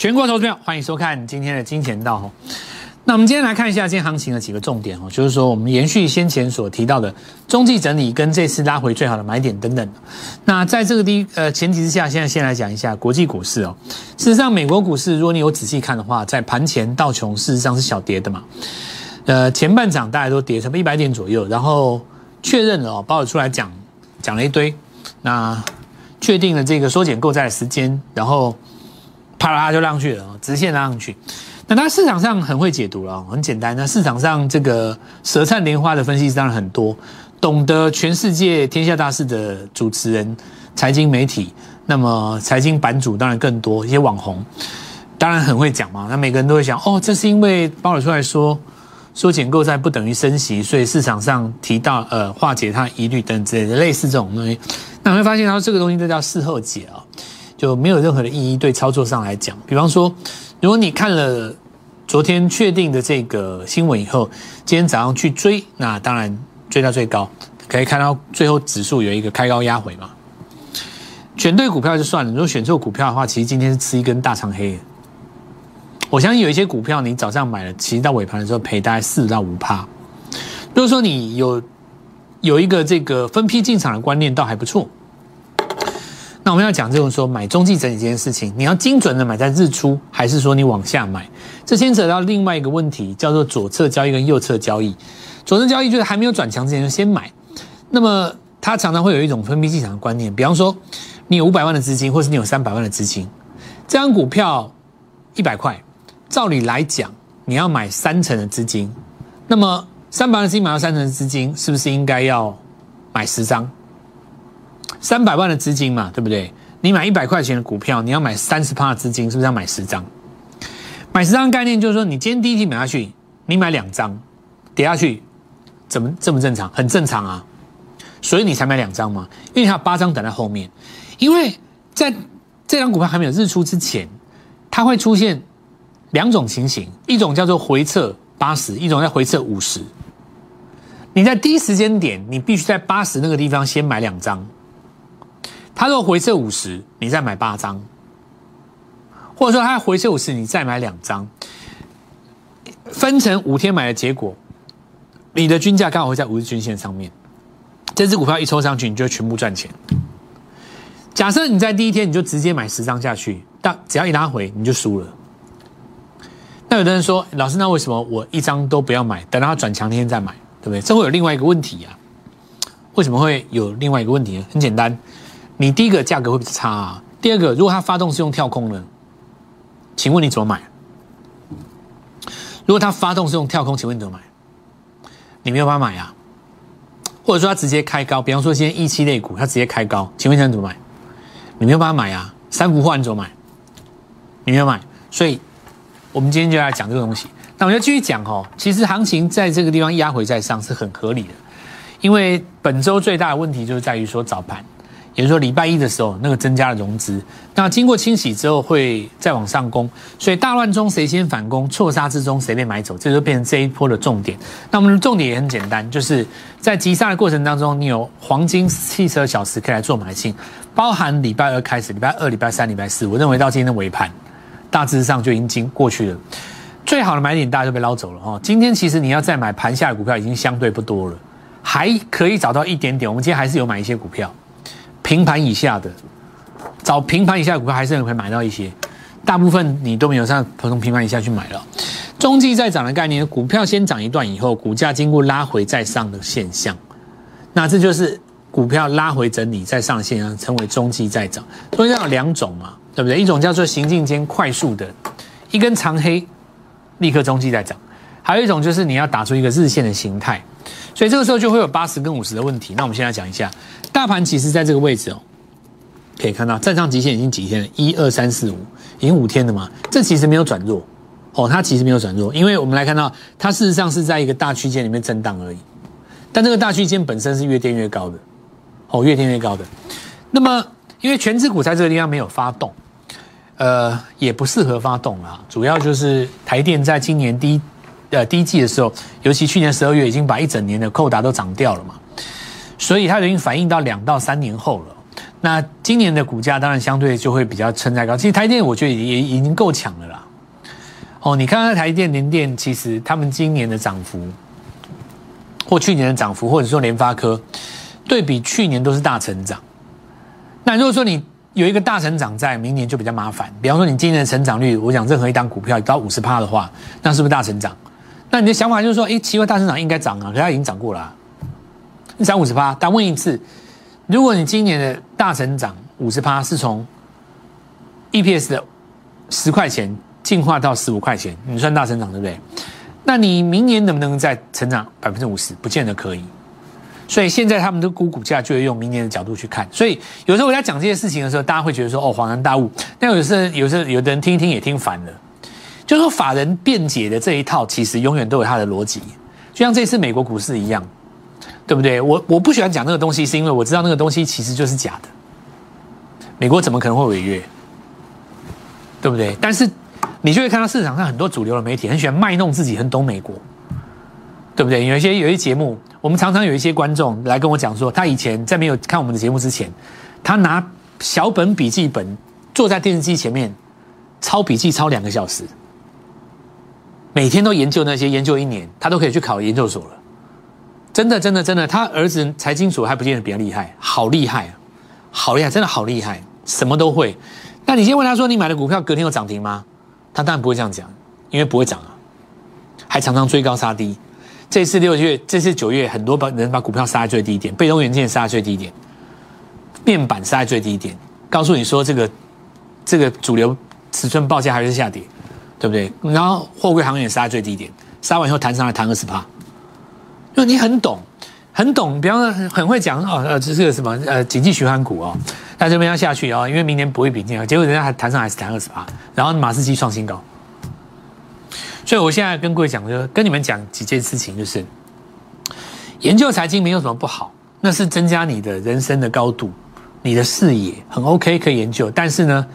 全国投资票，欢迎收看今天的金钱道。那我们今天来看一下今天行情的几个重点哦，就是说我们延续先前所提到的中继整理跟这次拉回最好的买点等等。那在这个第呃前提之下，现在先来讲一下国际股市哦。事实上，美国股市如果你有仔细看的话，在盘前道琼事实上是小跌的嘛。呃，前半场大家都跌差不多一百点左右，然后确认了哦，鲍尔出来讲讲了一堆，那确定了这个缩减购债的时间，然后啪啦就上去了，直线拉上去。那它市场上很会解读了，很简单。那市场上这个舌灿莲花的分析当然很多，懂得全世界天下大事的主持人、财经媒体，那么财经版主当然更多，一些网红当然很会讲嘛。那每个人都会想，哦，这是因为鲍尔出来说缩减购债不等于升息，所以市场上提到呃化解它疑虑等之类的类似这种东西。那你会发现，它这个东西都叫事后解啊，就没有任何的意义对操作上来讲。比方说，如果你看了。昨天确定的这个新闻以后，今天早上去追，那当然追到最高，可以看到最后指数有一个开高压回嘛。选对股票就算了，如果选错股票的话，其实今天是吃一根大长黑。我相信有一些股票你早上买了，其实到尾盘的时候赔大概四到五趴。如果说你有有一个这个分批进场的观念，倒还不错。那我们要讲这种说买中继整理这件事情，你要精准的买在日出，还是说你往下买？这牵扯到另外一个问题，叫做左侧交易跟右侧交易。左侧交易就是还没有转强之前就先买，那么它常常会有一种分批进场的观念。比方说，你有五百万的资金，或是你有三百万的资金，这张股票一百块，照理来讲，你要买三成的资金，那么三百万资金买到三成的资金，是不是应该要买十张？三百万的资金嘛，对不对？你买一百块钱的股票，你要买三十趴的资金，是不是要买十张？买十张概念就是说，你今天第一天买下去，你买两张，跌下去，怎么这么正常？很正常啊，所以你才买两张嘛，因为还有八张等在后面。因为在这张股票还没有日出之前，它会出现两种情形，一种叫做回撤八十，一种叫回撤五十。你在第一时间点，你必须在八十那个地方先买两张。他说回撤五十，你再买八张，或者说他回撤五十，你再买两张，分成五天买的结果，你的均价刚好会在五日均线上面，这只股票一抽上去，你就全部赚钱。假设你在第一天你就直接买十张下去，但只要一拉回你就输了。那有的人说，老师，那为什么我一张都不要买，等到它转强天再买，对不对？这会有另外一个问题啊？为什么会有另外一个问题呢？很简单。你第一个价格会比差啊？第二个，如果它发动是用跳空的，请问你怎么买？如果它发动是用跳空，请问你怎么买？你没有办法买啊。或者说它直接开高，比方说今天一期类股它直接开高，请问你怎么买？你没有办法买啊。三幅画你怎么买？你没有买。所以，我们今天就来讲这个东西。那我们要继续讲哦。其实行情在这个地方压回再上是很合理的，因为本周最大的问题就是在于说早盘。比如说，礼拜一的时候，那个增加了融资，那经过清洗之后会再往上攻，所以大乱中谁先反攻，错杀之中谁被买走，这就变成这一波的重点。那我们的重点也很简单，就是在急杀的过程当中，你有黄金汽车小时可以来做买进，包含礼拜二开始，礼拜二、礼拜三、礼拜四，我认为到今天的尾盘，大致上就已经经过去了。最好的买点大家就被捞走了哦。今天其实你要再买盘下的股票已经相对不多了，还可以找到一点点。我们今天还是有买一些股票。平盘以下的，找平盘以下股票还是可以买到一些，大部分你都没有上普通平盘以下去买了。中继再涨的概念，股票先涨一段以后，股价经过拉回再上的现象，那这就是股票拉回整理再上的现象，称为中继再涨。中间有两种嘛，对不对？一种叫做行进间快速的，一根长黑，立刻中继再涨；还有一种就是你要打出一个日线的形态。所以这个时候就会有八十跟五十的问题。那我们现在讲一下，大盘其实在这个位置哦，可以看到站上极限已经几天了，一二三四五，已经五天了嘛。这其实没有转弱哦，它其实没有转弱，因为我们来看到它事实上是在一个大区间里面震荡而已。但这个大区间本身是越跌越高的哦，越跌越高的。那么因为全指股在这个地方没有发动，呃，也不适合发动啊。主要就是台电在今年第一。呃，第一季的时候，尤其去年十二月，已经把一整年的扣打都涨掉了嘛，所以它已经反映到两到三年后了。那今年的股价当然相对就会比较撑在高。其实台电我觉得也已经够强了啦。哦，你看看台电、联电，其实他们今年的涨幅，或去年的涨幅，或者说联发科，对比去年都是大成长。那如果说你有一个大成长在，明年就比较麻烦。比方说你今年的成长率，我讲任何一档股票到五十趴的话，那是不是大成长？那你的想法就是说，哎，奇怪，大成长应该涨啊，可它已经涨过了，你涨五十趴。但问一次，如果你今年的大成长五十趴是从 EPS 的十块钱进化到十五块钱，你算大成长对不对？那你明年能不能再成长百分之五十？不见得可以。所以现在他们的估股价就会用明年的角度去看。所以有时候我在讲这些事情的时候，大家会觉得说哦恍然大悟。但有时候有时候有的人听一听也听烦了。就说法人辩解的这一套，其实永远都有它的逻辑。就像这次美国股市一样，对不对？我我不喜欢讲那个东西，是因为我知道那个东西其实就是假的。美国怎么可能会违约？对不对？但是你就会看到市场上很多主流的媒体很喜欢卖弄自己，很懂美国。对不对？有一些有一些节目，我们常常有一些观众来跟我讲说，他以前在没有看我们的节目之前，他拿小本笔记本坐在电视机前面抄笔记，抄两个小时，每天都研究那些，研究一年，他都可以去考研究所了。真的，真的，真的，他儿子财经所还不见得比较厉害，好厉害啊，好厉害，真的好厉害，什么都会。那你先问他说，你买的股票隔天有涨停吗？他当然不会这样讲，因为不会涨啊，还常常追高杀低。这次六月，这次九月，很多把人把股票杀在最低点，被动元件杀在最低点，面板杀在最低点，告诉你说这个这个主流尺寸报价还是下跌，对不对？然后货柜行业杀在最低点，杀完以后弹上来弹二十趴，因为你很懂，很懂，比方说很会讲哦，呃，这是个什么呃经济循环股哦，那这边要下去哦，因为明年不会比今年，结果人家还弹上来是弹二十趴，然后马士基创新高。所以，我现在跟各位讲，就跟你们讲几件事情，就是研究财经没有什么不好，那是增加你的人生的高度，你的视野很 OK，可以研究。但是呢，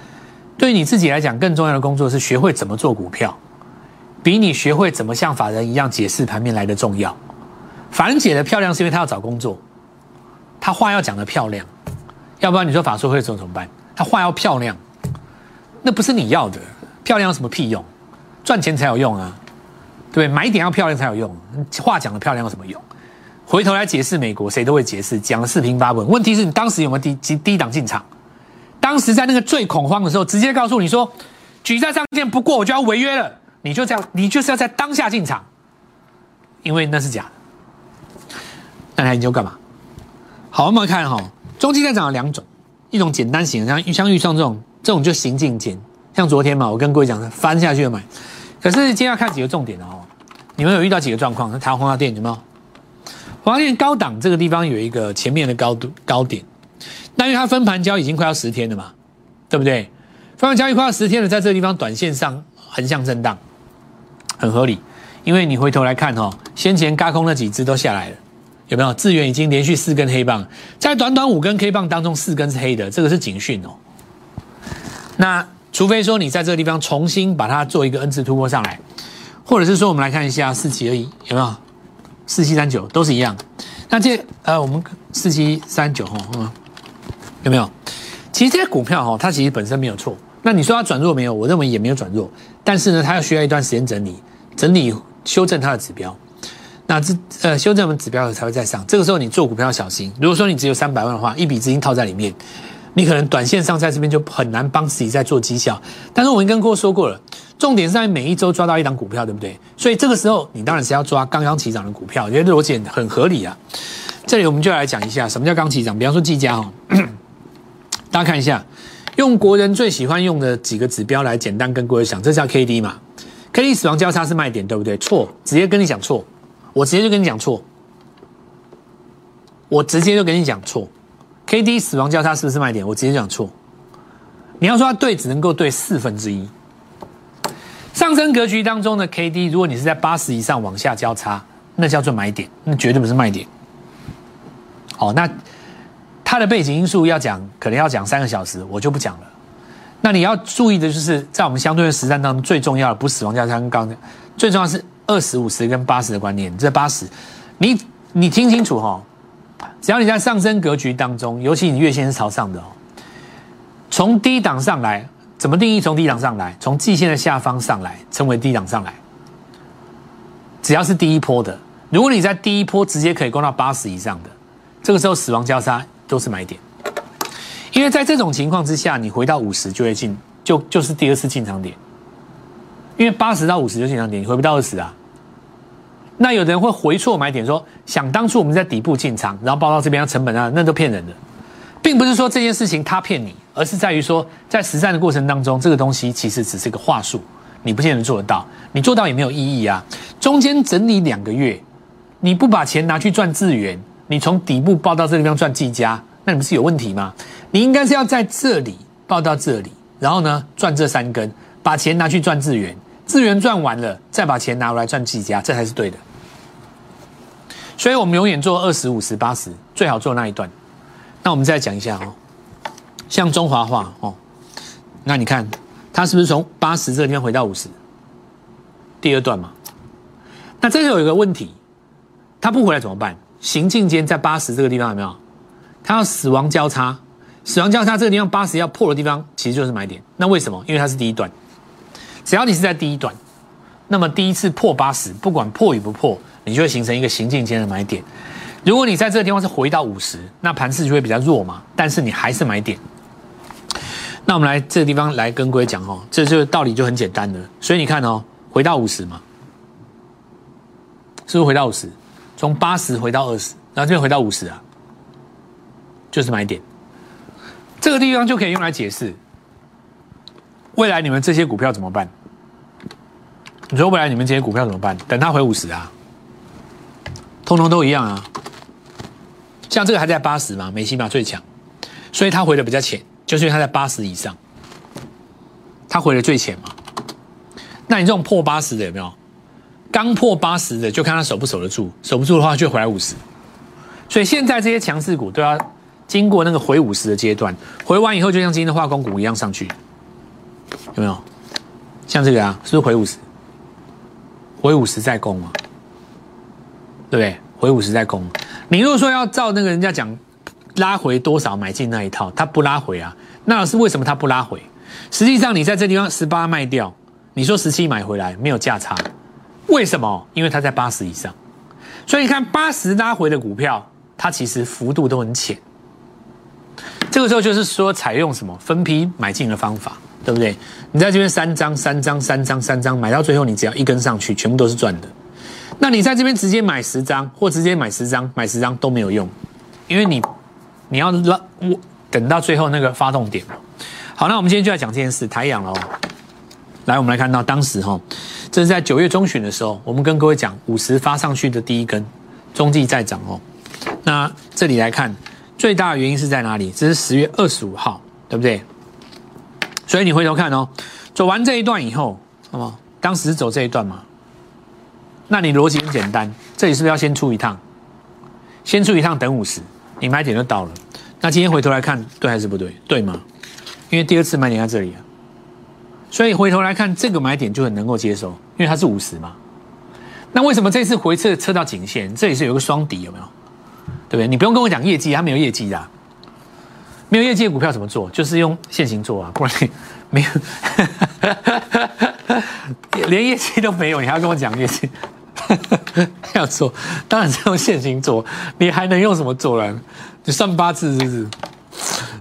对于你自己来讲，更重要的工作是学会怎么做股票，比你学会怎么像法人一样解释盘面来的重要。法人解的漂亮，是因为他要找工作，他话要讲的漂亮，要不然你说法术会做怎么办？他话要漂亮，那不是你要的，漂亮有什么屁用？赚钱才有用啊，对不对？买点要漂亮才有用，话讲的漂亮有什么用？回头来解释美国，谁都会解释，讲的四平八稳。问题是你当时有没有低低低档进场？当时在那个最恐慌的时候，直接告诉你说，举债上限不过我就要违约了，你就这样，你就是要在当下进场，因为那是假的。那他研究干嘛？好，我们看哈，中期在涨有两种，一种简单型，像像预创这种，这种就行进间，像昨天嘛，我跟各位讲的，翻下去就买。可是今天要看几个重点哦，你们有遇到几个状况？台湾华店有没有？华店高档这个地方有一个前面的高度高点，那因为它分盘交已经快要十天了嘛，对不对？分盘交易快要十天了，在这个地方短线上横向震荡，很合理。因为你回头来看哈，先前嘎空那几只都下来了，有没有？智源已经连续四根黑棒，在短短五根 K 棒当中，四根是黑的，这个是警讯哦。那。除非说你在这个地方重新把它做一个 N 次突破上来，或者是说我们来看一下四七而已，有没有？四七三九都是一样。那这呃，我们四七三九哈，嗯，有没有？其实这些股票哈，它其实本身没有错。那你说它转弱没有？我认为也没有转弱。但是呢，它要需要一段时间整理，整理修正它的指标。那这呃，修正完指标才会再上。这个时候你做股票要小心。如果说你只有三百万的话，一笔资金套在里面。你可能短线上在这边就很难帮自己在做绩效，但是我们跟各位说过了，重点是在每一周抓到一档股票，对不对？所以这个时候你当然是要抓刚刚起涨的股票，我觉得逻辑很合理啊。这里我们就来讲一下什么叫刚起涨，比方说技嘉哦，大家看一下，用国人最喜欢用的几个指标来简单跟各位讲，这叫 K D 嘛？K D 死亡交叉是卖点，对不对？错，直接跟你讲错，我直接就跟你讲错，我直接就跟你讲错。K D 死亡交叉是不是卖点？我直接讲错。你要说它对，只能够对四分之一。上升格局当中的 K D，如果你是在八十以上往下交叉，那叫做买点，那绝对不是卖点。好，那它的背景因素要讲，可能要讲三个小时，我就不讲了。那你要注意的就是，在我们相对的实战当中，最重要的不是死亡交叉跟刚，最重要是二十五十跟八十的观念。这八十，你你听清楚哈。只要你在上升格局当中，尤其你月线是朝上的哦，从低档上来，怎么定义从低档上来？从季线的下方上来，称为低档上来。只要是第一波的，如果你在第一波直接可以攻到八十以上的，这个时候死亡交叉都是买点。因为在这种情况之下，你回到五十就会进，就就是第二次进场点。因为八十到五十就进场点，你回不到二十啊。那有的人会回错买点，说想当初我们在底部进场，然后报到这边成本啊，那都骗人的，并不是说这件事情他骗你，而是在于说在实战的过程当中，这个东西其实只是一个话术，你不见得做得到，你做到也没有意义啊。中间整理两个月，你不把钱拿去赚资源，你从底部报到这个地方赚计价，那你不是有问题吗？你应该是要在这里报到这里，然后呢赚这三根，把钱拿去赚资源。资源赚完了，再把钱拿回来赚计价，这才是对的。所以我们永远做二十五十八十，最好做那一段。那我们再讲一下哦，像中华化哦，那你看它是不是从八十这个地方回到五十？第二段嘛。那这里有一个问题，它不回来怎么办？行进间在八十这个地方有没有？它要死亡交叉，死亡交叉这个地方八十要破的地方，其实就是买点。那为什么？因为它是第一段。只要你是在第一段，那么第一次破八十，不管破与不破，你就会形成一个行进间的买点。如果你在这个地方是回到五十，那盘势就会比较弱嘛，但是你还是买点。那我们来这个地方来跟各位讲哦，这就道理就很简单的。所以你看哦，回到五十嘛，是不是回到五十？从八十回到二十，然后这边回到五十啊，就是买点。这个地方就可以用来解释。未来你们这些股票怎么办？你说未来你们这些股票怎么办？等它回五十啊，通通都一样啊。像这个还在八十嘛，美西嘛最强，所以它回的比较浅，就是因为它在八十以上，它回的最浅嘛。那你这种破八十的有没有？刚破八十的就看他守不守得住，守不住的话就回来五十。所以现在这些强势股都要经过那个回五十的阶段，回完以后就像今天的化工股一样上去。有没有像这个啊？是不是回五十？回五十再攻嘛？对不对？回五十再攻。你如果说要照那个人家讲拉回多少买进那一套，他不拉回啊？那是为什么他不拉回？实际上你在这地方十八卖掉，你说十七买回来没有价差，为什么？因为它在八十以上。所以你看八十拉回的股票，它其实幅度都很浅。这个时候就是说采用什么分批买进的方法。对不对？你在这边三张、三张、三张、三张买到最后，你只要一根上去，全部都是赚的。那你在这边直接买十张，或直接买十张、买十张都没有用，因为你你要拉我等到最后那个发动点好，那我们今天就要讲这件事，台阳了哦。来，我们来看到当时哈，这是在九月中旬的时候，我们跟各位讲五十发上去的第一根，中继在涨哦。那这里来看，最大的原因是在哪里？这是十月二十五号，对不对？所以你回头看哦，走完这一段以后，那么当时走这一段嘛，那你逻辑很简单，这里是不是要先出一趟？先出一趟等五十，你买点就到了。那今天回头来看，对还是不对？对吗？因为第二次买点在这里啊，所以回头来看这个买点就很能够接受，因为它是五十嘛。那为什么这次回撤测到颈线？这里是有个双底，有没有？对不对？你不用跟我讲业绩，它没有业绩的。没有业绩的股票怎么做？就是用现行做啊，不然你没有，连业绩都没有，你还要跟我讲业绩？要做，当然是用现行做，你还能用什么做呢？你算八字是不是？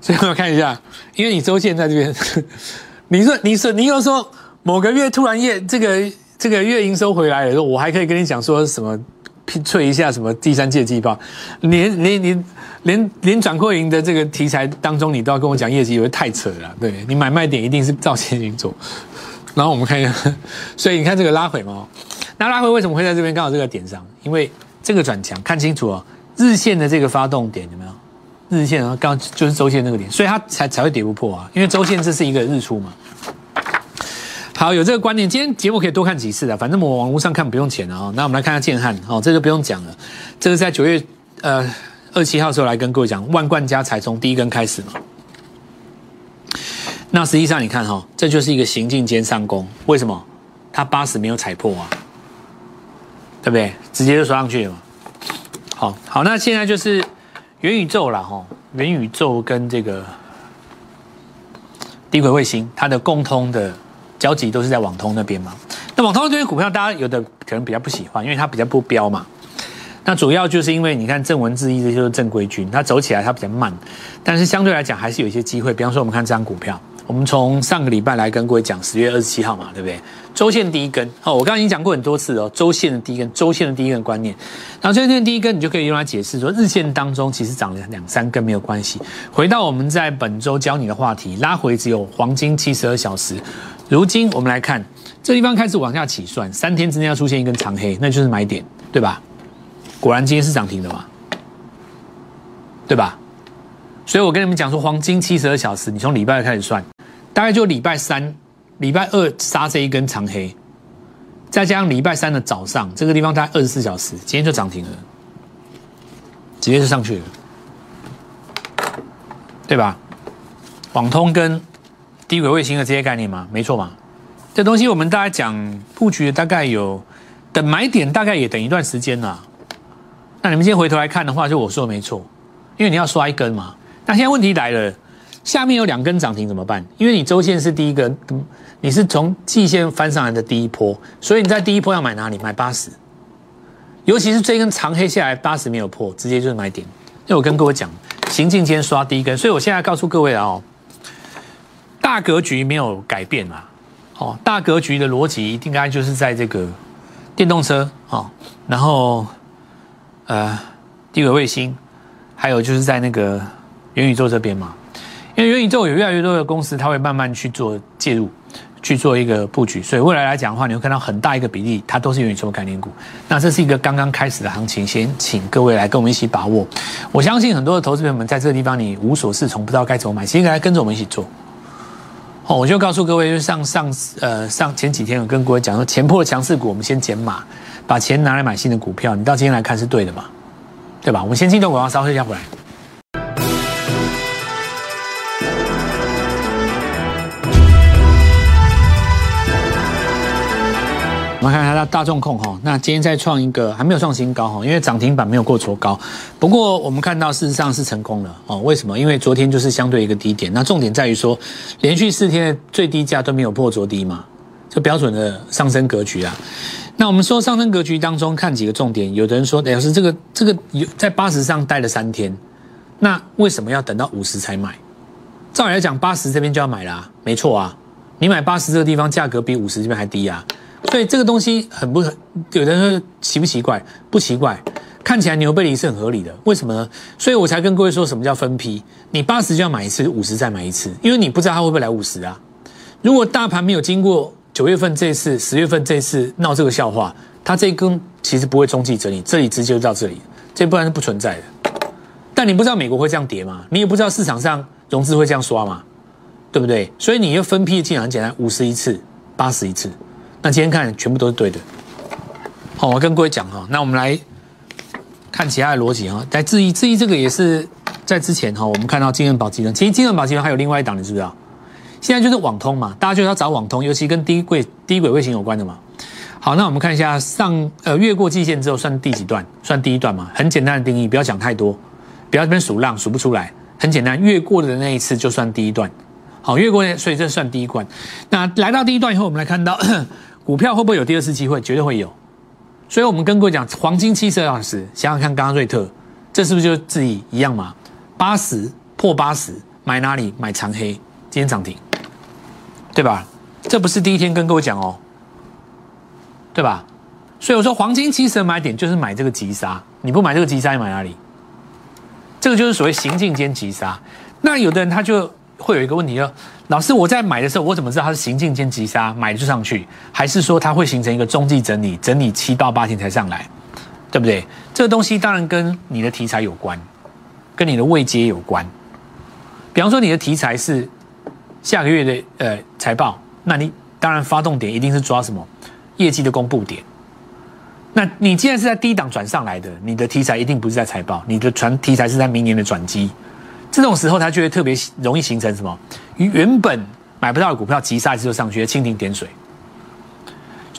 所以我看一下，因为你周线在这边，你说你说你又说某个月突然业这个这个月营收回来了，我还可以跟你讲说什么？吹一下什么第三届季报，连连连连连转扩营的这个题材当中，你都要跟我讲业绩，以为太扯了。对你买卖点一定是照现行做。然后我们看一下，所以你看这个拉回嘛，那拉回为什么会在这边刚好这个点上？因为这个转强，看清楚哦，日线的这个发动点有没有？日线啊，刚就是周线那个点，所以它才才会跌不破啊，因为周线这是一个日出嘛。好，有这个观念，今天节目可以多看几次的，反正我网络上看不用钱的哦。那我们来看下建汉，哦，这就不用讲了。这个在九月呃二七号时候来跟各位讲，万贯家才从第一根开始嘛。那实际上你看哈，这就是一个行进间上攻，为什么？它八十没有踩破啊，对不对？直接就刷上去了嘛。好好，那现在就是元宇宙啦，哈，元宇宙跟这个低轨卫星，它的共通的交集都是在网通那边嘛。那网通这些股票，大家有的可能比较不喜欢，因为它比较不标嘛。那主要就是因为你看正文字义，这些都是正规军，它走起来它比较慢，但是相对来讲还是有一些机会。比方说，我们看这张股票，我们从上个礼拜来跟各位讲，十月二十七号嘛，对不对？周线第一根哦，我刚刚已经讲过很多次哦，周线的第一根，周线的第一根观念。然后周线第一根，你就可以用来解释说，日线当中其实涨了两三根没有关系。回到我们在本周教你的话题，拉回只有黄金七十二小时。如今我们来看，这地方开始往下起算，三天之内要出现一根长黑，那就是买点，对吧？果然今天是涨停的嘛，对吧？所以我跟你们讲说，黄金七十二小时，你从礼拜开始算，大概就礼拜三。礼拜二杀这一根长黑，再加上礼拜三的早上，这个地方大概二十四小时，今天就涨停了，直接就上去了，对吧？网通跟低轨卫星的这些概念嘛，没错嘛。这东西我们大概讲布局，大概有等买点，大概也等一段时间啦。那你们今天回头来看的话，就我说的没错，因为你要刷一根嘛。那现在问题来了。下面有两根涨停怎么办？因为你周线是第一个，你是从季线翻上来的第一波，所以你在第一波要买哪里？买八十，尤其是这根长黑下来八十没有破，直接就是买点。因为我跟各位讲，行进间刷第一根，所以我现在告诉各位啊，哦，大格局没有改变啊，哦，大格局的逻辑应该就是在这个电动车哦，然后呃低轨卫星，还有就是在那个元宇宙这边嘛。因为元宇宙有越来越多的公司，它会慢慢去做介入，去做一个布局，所以未来来讲的话，你会看到很大一个比例，它都是元宇宙概念股。那这是一个刚刚开始的行情，先请各位来跟我们一起把握。我相信很多的投资朋友们在这个地方你无所适从，不知道该怎么买，其实来跟着我们一起做。哦，我就告诉各位，就上上呃上前几天我跟各位讲说，前破的强势股我们先减码，把钱拿来买新的股票。你到今天来看是对的嘛？对吧？我们先进段广告，稍后一下回来。我们看一下大众控哈，那今天再创一个还没有创新高哈，因为涨停板没有过昨高。不过我们看到事实上是成功了哦。为什么？因为昨天就是相对一个低点，那重点在于说连续四天的最低价都没有破昨低嘛，就标准的上升格局啊。那我们说上升格局当中看几个重点，有的人说老师这个这个有在八十上待了三天，那为什么要等到五十才买？照理来讲，八十这边就要买啦，没错啊，你买八十这个地方价格比五十这边还低啊。所以这个东西很不，有的人说奇不奇怪？不奇怪，看起来牛背离是很合理的。为什么呢？所以我才跟各位说什么叫分批。你八十就要买一次，五十再买一次，因为你不知道它会不会来五十啊。如果大盘没有经过九月份这次、十月份这次闹这个笑话，它这一根其实不会中继整理，这里直接就到这里，这不然是不存在的。但你不知道美国会这样跌吗？你也不知道市场上融资会这样刷吗？对不对？所以你要分批进来很简单，五十一次，八十一次。那今天看全部都是对的，好，我跟各位讲哈，那我们来看其他的逻辑哈，在质疑质疑这个也是在之前哈，我们看到金润宝集团，其实金润宝集团还有另外一档，你知不知道？现在就是网通嘛，大家就要找网通，尤其跟低轨低轨卫星有关的嘛。好，那我们看一下上呃越过季线之后算第几段？算第一段嘛，很简单的定义，不要讲太多，不要这边数浪数不出来，很简单，越过的那一次就算第一段。好，越过所以这算第一关。那来到第一段以后，我们来看到。股票会不会有第二次机会？绝对会有，所以我们跟各位讲，黄金七十二小时，想想看，刚刚瑞特，这是不是就质疑一样嘛？八十破八十，买哪里？买长黑，今天涨停，对吧？这不是第一天跟各位讲哦，对吧？所以我说黄金七十买点就是买这个急杀，你不买这个急杀，你买哪里？这个就是所谓行进间急杀。那有的人他就。会有一个问题，就老师，我在买的时候，我怎么知道它是行进间急杀买就上去，还是说它会形成一个中继整理，整理七到八天才上来，对不对？这个东西当然跟你的题材有关，跟你的位阶有关。比方说你的题材是下个月的呃财报，那你当然发动点一定是抓什么业绩的公布点。那你既然是在低档转上来的，你的题材一定不是在财报，你的传题材是在明年的转机。这种时候，它就会特别容易形成什么？原本买不到的股票，急杀一次就上去，蜻蜓点水。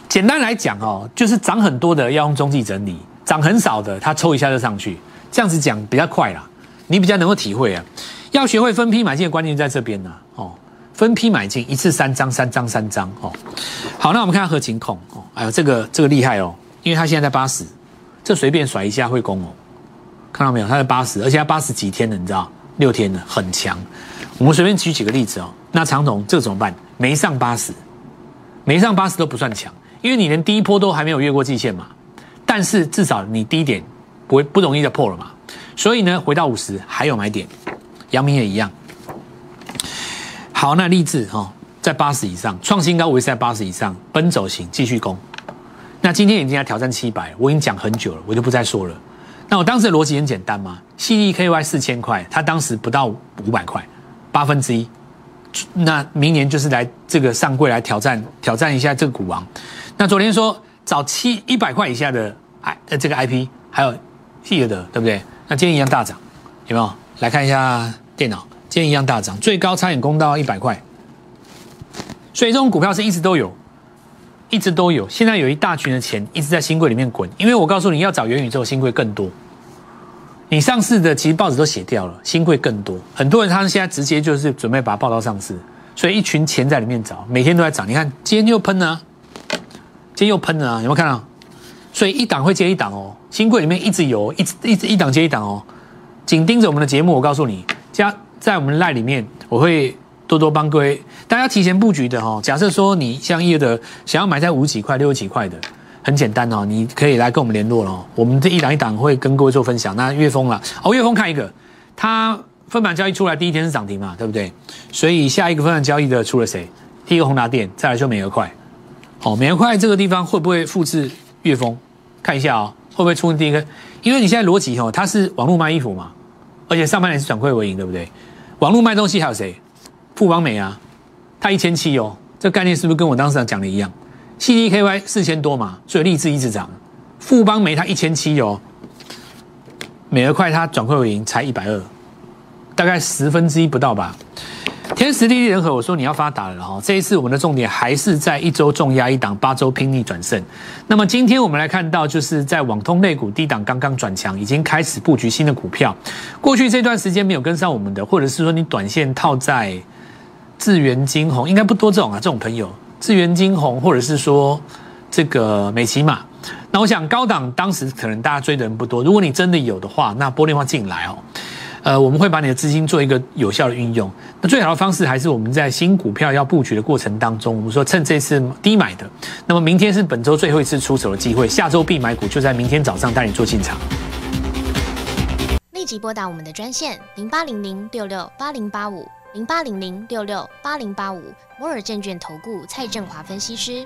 简单来讲哦，就是涨很多的要用中继整理，涨很少的它抽一下就上去。这样子讲比较快啦。你比较能够体会啊。要学会分批买进的关键就在这边呢，哦，分批买进，一次三张，三张，三张，哦。好，那我们看下合情控，哦，哎呦，这个这个厉害哦，因为它现在在八十，这随便甩一下会攻哦，看到没有？它在八十，而且它八十几天了，你知道？六天了，很强。我们随便举几个例子哦。那长总这怎么办？没上八十，没上八十都不算强，因为你连第一波都还没有越过季线嘛。但是至少你低点不会不容易的破了嘛。所以呢，回到五十还有买点。阳明也一样。好，那励志哈在八十以上，创新高维持在八十以上，奔走型继续攻。那今天已经要挑战七百，我已经讲很久了，我就不再说了。那我当时的逻辑很简单嘛，CDKY 四千块，它当时不到五百块，八分之一。那明年就是来这个上柜来挑战挑战一下这个股王。那昨天说找七一百块以下的 I 呃这个 IP 还有希尔的对不对？那今天一样大涨，有没有？来看一下电脑，今天一样大涨，最高差点攻到一百块。所以这种股票是一直都有，一直都有。现在有一大群的钱一直在新贵里面滚，因为我告诉你要找元宇宙新贵更多。你上市的其实报纸都写掉了，新贵更多，很多人他们现在直接就是准备把它报到上市，所以一群钱在里面找，每天都在涨。你看今天又喷了，今天又喷了啊，有没有看到？所以一档会接一档哦，新贵里面一直有，一直一直一档接一档哦。紧盯着我们的节目，我告诉你，加在我们赖里面，我会多多帮各位大家提前布局的哈。假设说你像叶的想要买在五几块、六几块的，很简单哦，你可以来跟我们联络了。我们这一档一档会跟各位做分享。那岳峰了哦，岳峰看一个，它分盘交易出来第一天是涨停嘛，对不对？所以下一个分盘交易的出了谁？第一个宏达电，再来就美俄快。哦，美俄快这个地方会不会复制岳峰？看一下哦，会不会出第一个？因为你现在逻辑哦，它是网络卖衣服嘛，而且上半年是转亏为盈，对不对？网络卖东西还有谁？富邦美啊，它一千七哦，这概念是不是跟我当时讲的一样？CDKY 四千多嘛，所以立志一直涨。富邦美它一千七哦，美而快它转亏为盈才一百二，大概十分之一不到吧。天时地利人和，我说你要发达了哈。这一次我们的重点还是在一周重压一档，八周拼逆转胜。那么今天我们来看到，就是在网通类股低档刚刚转强，已经开始布局新的股票。过去这段时间没有跟上我们的，或者是说你短线套在智源金红，应该不多这种啊，这种朋友智源金红，或者是说这个美骑马。那我想高档当时可能大家追的人不多，如果你真的有的话，那拨电话进来哦。呃，我们会把你的资金做一个有效的运用。那最好的方式还是我们在新股票要布局的过程当中，我们说趁这次低买的，那么明天是本周最后一次出手的机会，下周必买股就在明天早上带你做进场。立即拨打我们的专线零八零零六六八零八五零八零零六六八零八五摩尔证券投顾蔡振华分析师。